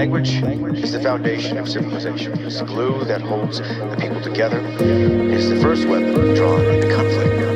Language is the foundation of civilization. It's the glue that holds the people together. It's the first weapon drawn in conflict.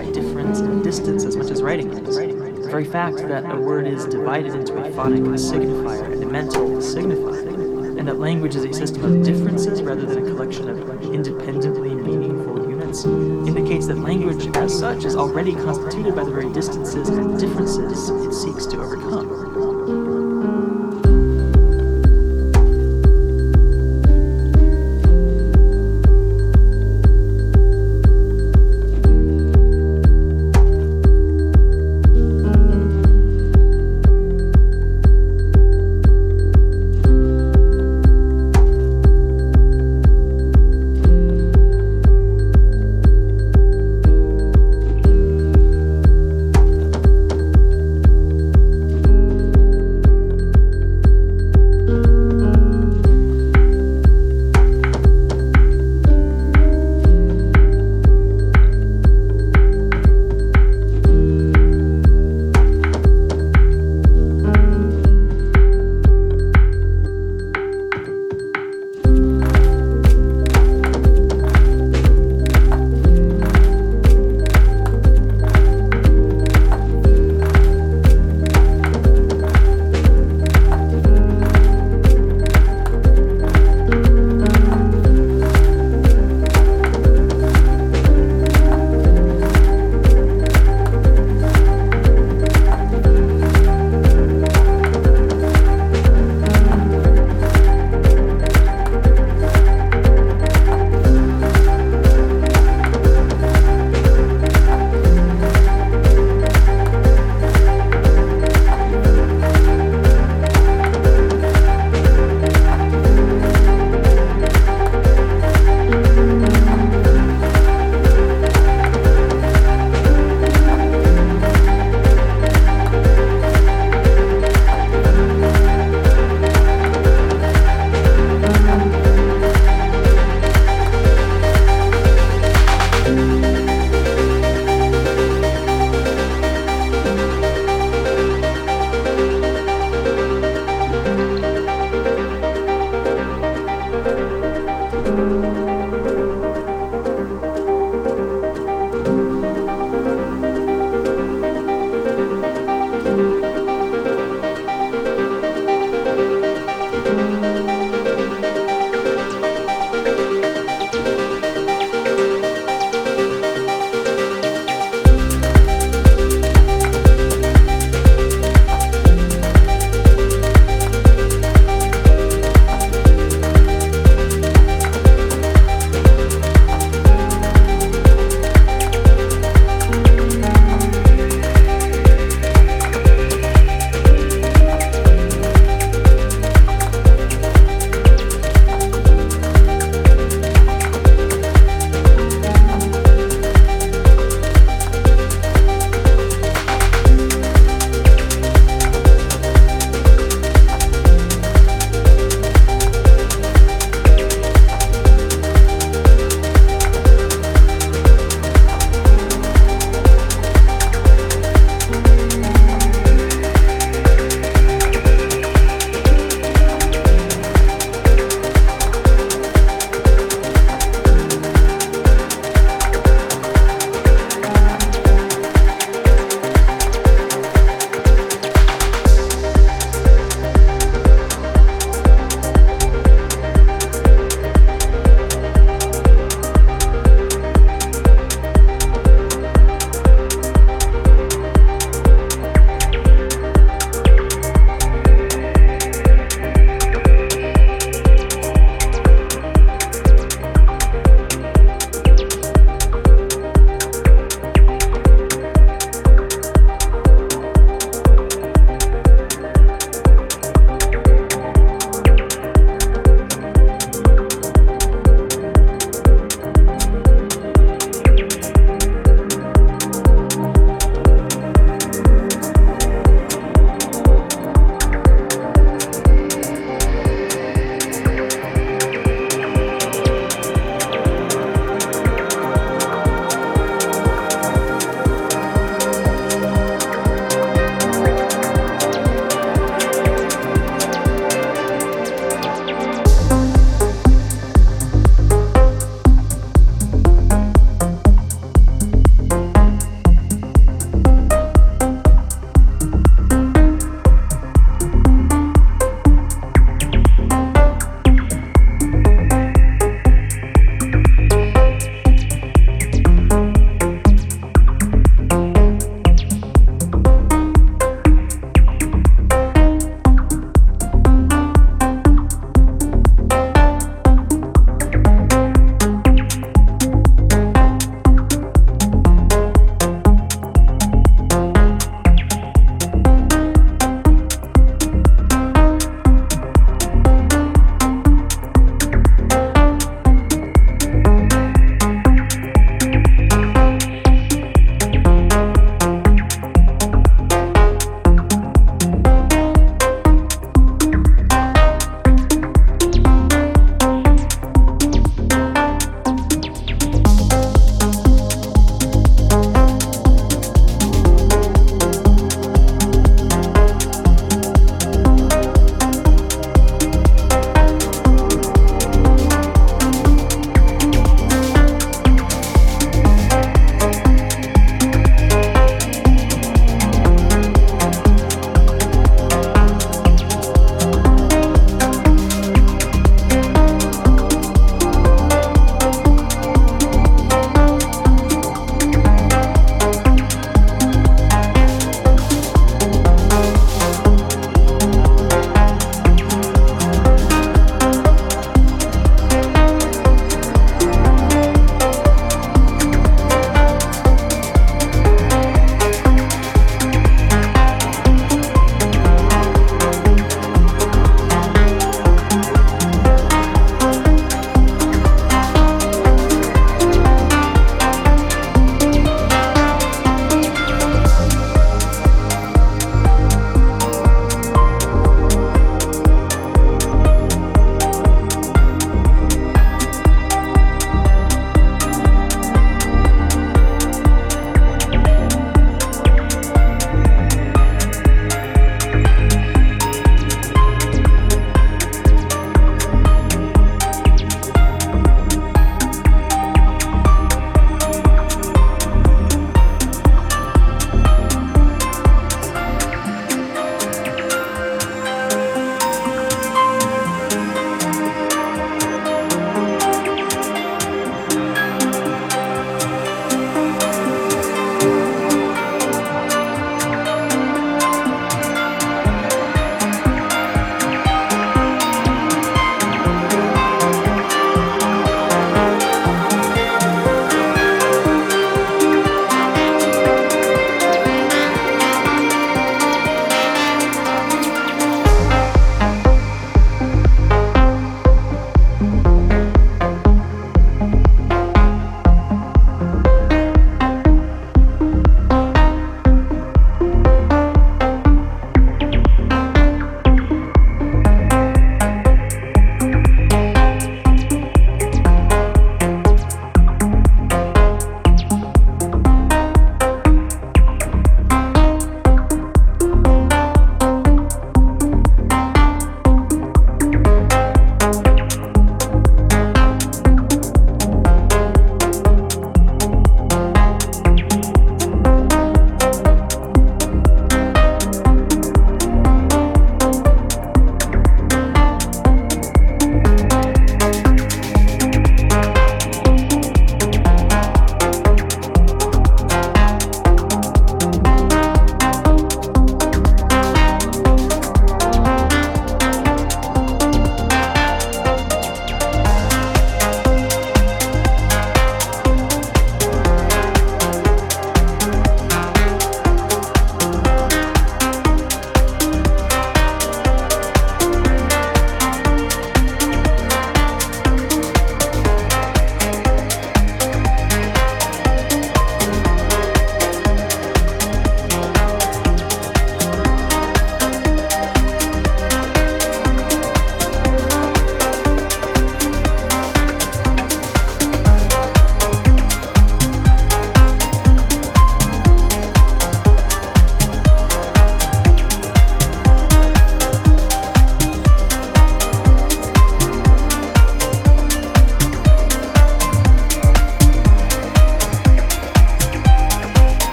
By difference and distance as much as writing is. The very fact that a word is divided into a phonic signifier and a mental signified, and that language is a system of differences rather than a collection of independently meaningful units, indicates that language as such is already constituted by the very distances and differences it seeks to overcome.